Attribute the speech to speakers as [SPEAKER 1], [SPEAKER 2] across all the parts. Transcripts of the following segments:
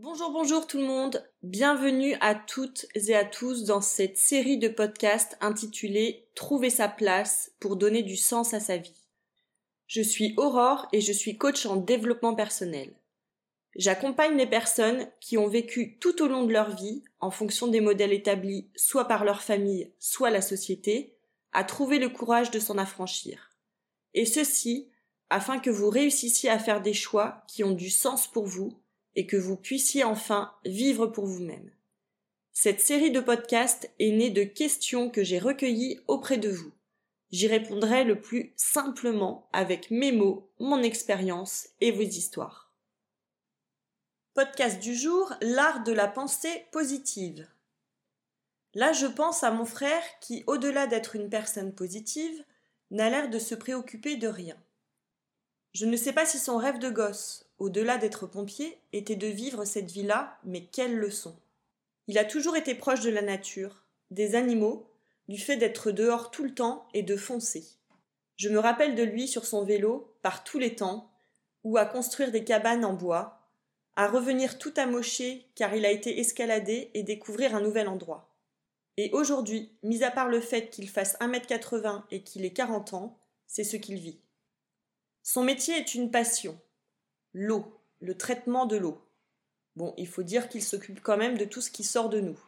[SPEAKER 1] Bonjour, bonjour tout le monde. Bienvenue à toutes et à tous dans cette série de podcasts intitulée Trouver sa place pour donner du sens à sa vie. Je suis Aurore et je suis coach en développement personnel. J'accompagne les personnes qui ont vécu tout au long de leur vie, en fonction des modèles établis soit par leur famille, soit la société, à trouver le courage de s'en affranchir. Et ceci afin que vous réussissiez à faire des choix qui ont du sens pour vous et que vous puissiez enfin vivre pour vous-même. Cette série de podcasts est née de questions que j'ai recueillies auprès de vous. J'y répondrai le plus simplement avec mes mots, mon expérience et vos histoires. Podcast du jour, l'art de la pensée positive. Là, je pense à mon frère qui, au-delà d'être une personne positive, n'a l'air de se préoccuper de rien. Je ne sais pas si son rêve de gosse, au-delà d'être pompier, était de vivre cette vie-là, mais quelle leçon. Il a toujours été proche de la nature, des animaux, du fait d'être dehors tout le temps et de foncer. Je me rappelle de lui sur son vélo, par tous les temps, ou à construire des cabanes en bois, à revenir tout amoché car il a été escaladé et découvrir un nouvel endroit. Et aujourd'hui, mis à part le fait qu'il fasse 1m80 et qu'il ait 40 ans, c'est ce qu'il vit. Son métier est une passion, l'eau, le traitement de l'eau. Bon, il faut dire qu'il s'occupe quand même de tout ce qui sort de nous.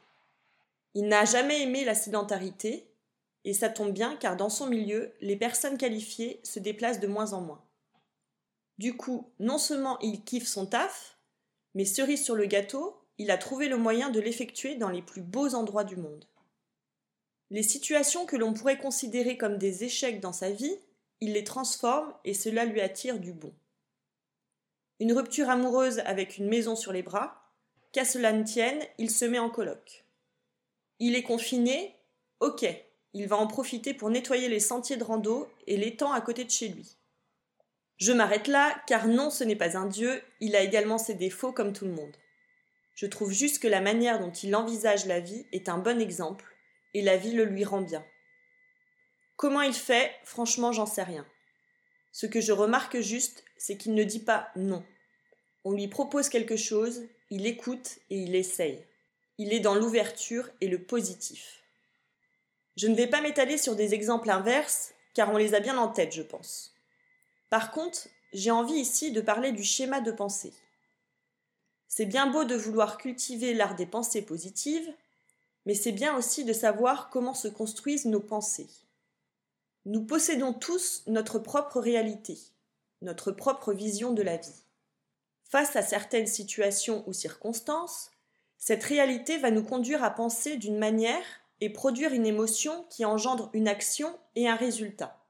[SPEAKER 1] Il n'a jamais aimé la sédentarité, et ça tombe bien car dans son milieu, les personnes qualifiées se déplacent de moins en moins. Du coup, non seulement il kiffe son taf, mais cerise sur le gâteau, il a trouvé le moyen de l'effectuer dans les plus beaux endroits du monde. Les situations que l'on pourrait considérer comme des échecs dans sa vie, il les transforme et cela lui attire du bon. Une rupture amoureuse avec une maison sur les bras, qu'à cela ne tienne, il se met en colloque. Il est confiné, ok, il va en profiter pour nettoyer les sentiers de rando et l'étang à côté de chez lui. Je m'arrête là, car non, ce n'est pas un dieu, il a également ses défauts comme tout le monde. Je trouve juste que la manière dont il envisage la vie est un bon exemple, et la vie le lui rend bien. Comment il fait, franchement, j'en sais rien. Ce que je remarque juste, c'est qu'il ne dit pas non. On lui propose quelque chose, il écoute et il essaye. Il est dans l'ouverture et le positif. Je ne vais pas m'étaler sur des exemples inverses, car on les a bien en tête, je pense. Par contre, j'ai envie ici de parler du schéma de pensée. C'est bien beau de vouloir cultiver l'art des pensées positives, mais c'est bien aussi de savoir comment se construisent nos pensées. Nous possédons tous notre propre réalité, notre propre vision de la vie. Face à certaines situations ou circonstances, cette réalité va nous conduire à penser d'une manière et produire une émotion qui engendre une action et un résultat.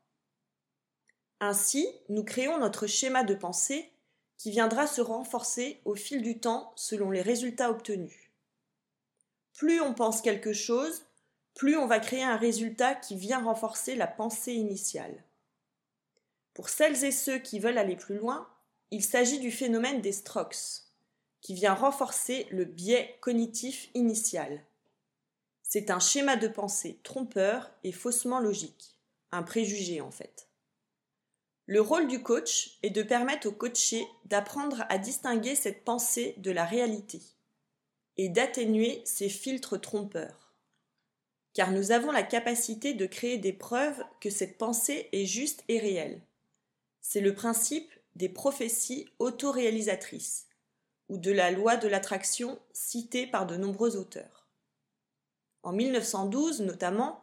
[SPEAKER 1] Ainsi, nous créons notre schéma de pensée qui viendra se renforcer au fil du temps selon les résultats obtenus. Plus on pense quelque chose, plus on va créer un résultat qui vient renforcer la pensée initiale. Pour celles et ceux qui veulent aller plus loin, il s'agit du phénomène des strokes, qui vient renforcer le biais cognitif initial. C'est un schéma de pensée trompeur et faussement logique, un préjugé en fait. Le rôle du coach est de permettre au coaché d'apprendre à distinguer cette pensée de la réalité et d'atténuer ces filtres trompeurs car nous avons la capacité de créer des preuves que cette pensée est juste et réelle. C'est le principe des prophéties autoréalisatrices, ou de la loi de l'attraction citée par de nombreux auteurs. En 1912 notamment,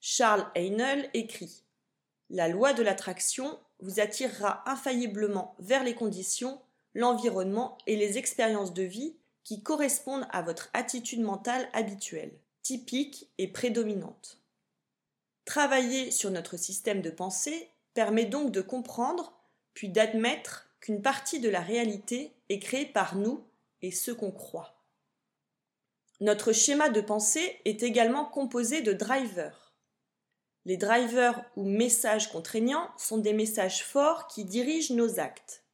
[SPEAKER 1] Charles Heinel écrit La loi de l'attraction vous attirera infailliblement vers les conditions, l'environnement et les expériences de vie qui correspondent à votre attitude mentale habituelle typique et prédominante. Travailler sur notre système de pensée permet donc de comprendre, puis d'admettre qu'une partie de la réalité est créée par nous et ce qu'on croit. Notre schéma de pensée est également composé de drivers. Les drivers ou messages contraignants sont des messages forts qui dirigent nos actes.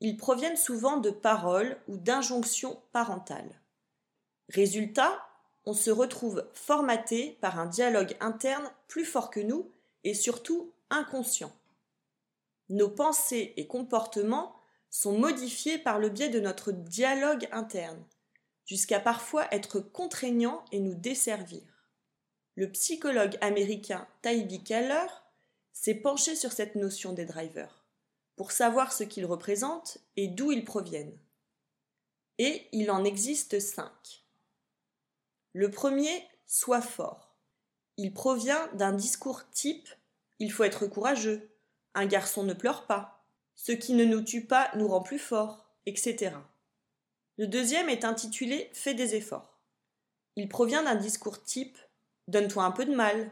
[SPEAKER 1] Ils proviennent souvent de paroles ou d'injonctions parentales. Résultat, on se retrouve formaté par un dialogue interne plus fort que nous et surtout inconscient. Nos pensées et comportements sont modifiés par le biais de notre dialogue interne, jusqu'à parfois être contraignants et nous desservir. Le psychologue américain Taibi Keller s'est penché sur cette notion des drivers, pour savoir ce qu'ils représentent et d'où ils proviennent. Et il en existe cinq. Le premier, soit fort. Il provient d'un discours type Il faut être courageux, un garçon ne pleure pas, ce qui ne nous tue pas nous rend plus forts, etc. Le deuxième est intitulé Fais des efforts. Il provient d'un discours type Donne-toi un peu de mal.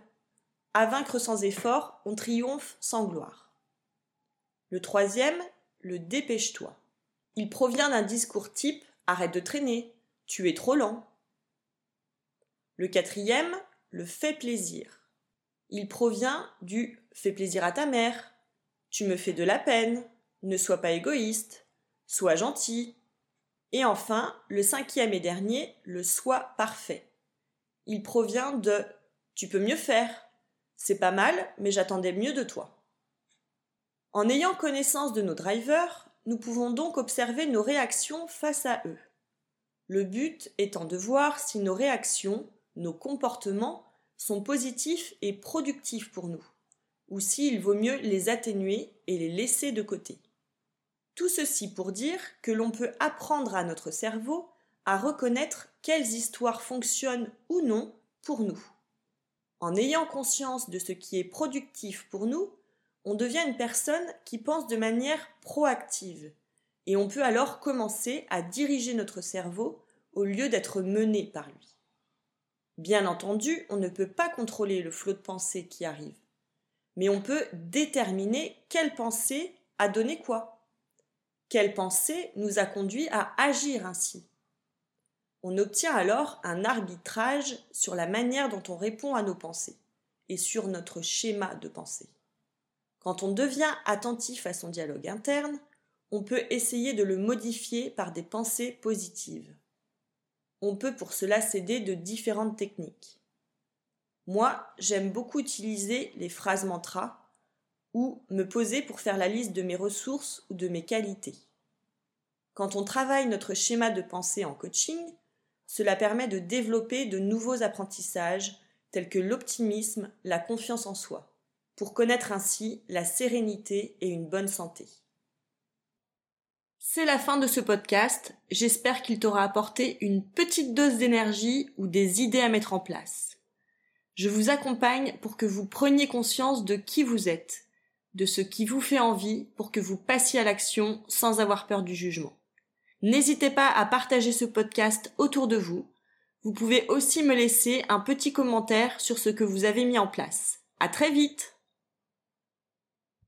[SPEAKER 1] À vaincre sans effort, on triomphe sans gloire. Le troisième, le dépêche-toi. Il provient d'un discours type Arrête de traîner, tu es trop lent. Le quatrième, le fais plaisir. Il provient du Fais plaisir à ta mère, tu me fais de la peine, ne sois pas égoïste, sois gentil. Et enfin, le cinquième et dernier, le sois parfait. Il provient de tu peux mieux faire. C'est pas mal, mais j'attendais mieux de toi. En ayant connaissance de nos drivers, nous pouvons donc observer nos réactions face à eux. Le but étant de voir si nos réactions, nos comportements sont positifs et productifs pour nous, ou s'il vaut mieux les atténuer et les laisser de côté. Tout ceci pour dire que l'on peut apprendre à notre cerveau à reconnaître quelles histoires fonctionnent ou non pour nous. En ayant conscience de ce qui est productif pour nous, on devient une personne qui pense de manière proactive, et on peut alors commencer à diriger notre cerveau au lieu d'être mené par lui. Bien entendu, on ne peut pas contrôler le flot de pensée qui arrive, mais on peut déterminer quelle pensée a donné quoi. Quelle pensée nous a conduit à agir ainsi On obtient alors un arbitrage sur la manière dont on répond à nos pensées et sur notre schéma de pensée. Quand on devient attentif à son dialogue interne, on peut essayer de le modifier par des pensées positives. On peut pour cela s'aider de différentes techniques. Moi, j'aime beaucoup utiliser les phrases mantras ou me poser pour faire la liste de mes ressources ou de mes qualités. Quand on travaille notre schéma de pensée en coaching, cela permet de développer de nouveaux apprentissages tels que l'optimisme, la confiance en soi, pour connaître ainsi la sérénité et une bonne santé. C'est la fin de ce podcast, j'espère qu'il t'aura apporté une petite dose d'énergie ou des idées à mettre en place. Je vous accompagne pour que vous preniez conscience de qui vous êtes de ce qui vous fait envie pour que vous passiez à l'action sans avoir peur du jugement. N'hésitez pas à partager ce podcast autour de vous. Vous pouvez aussi me laisser un petit commentaire sur ce que vous avez mis en place. À très vite!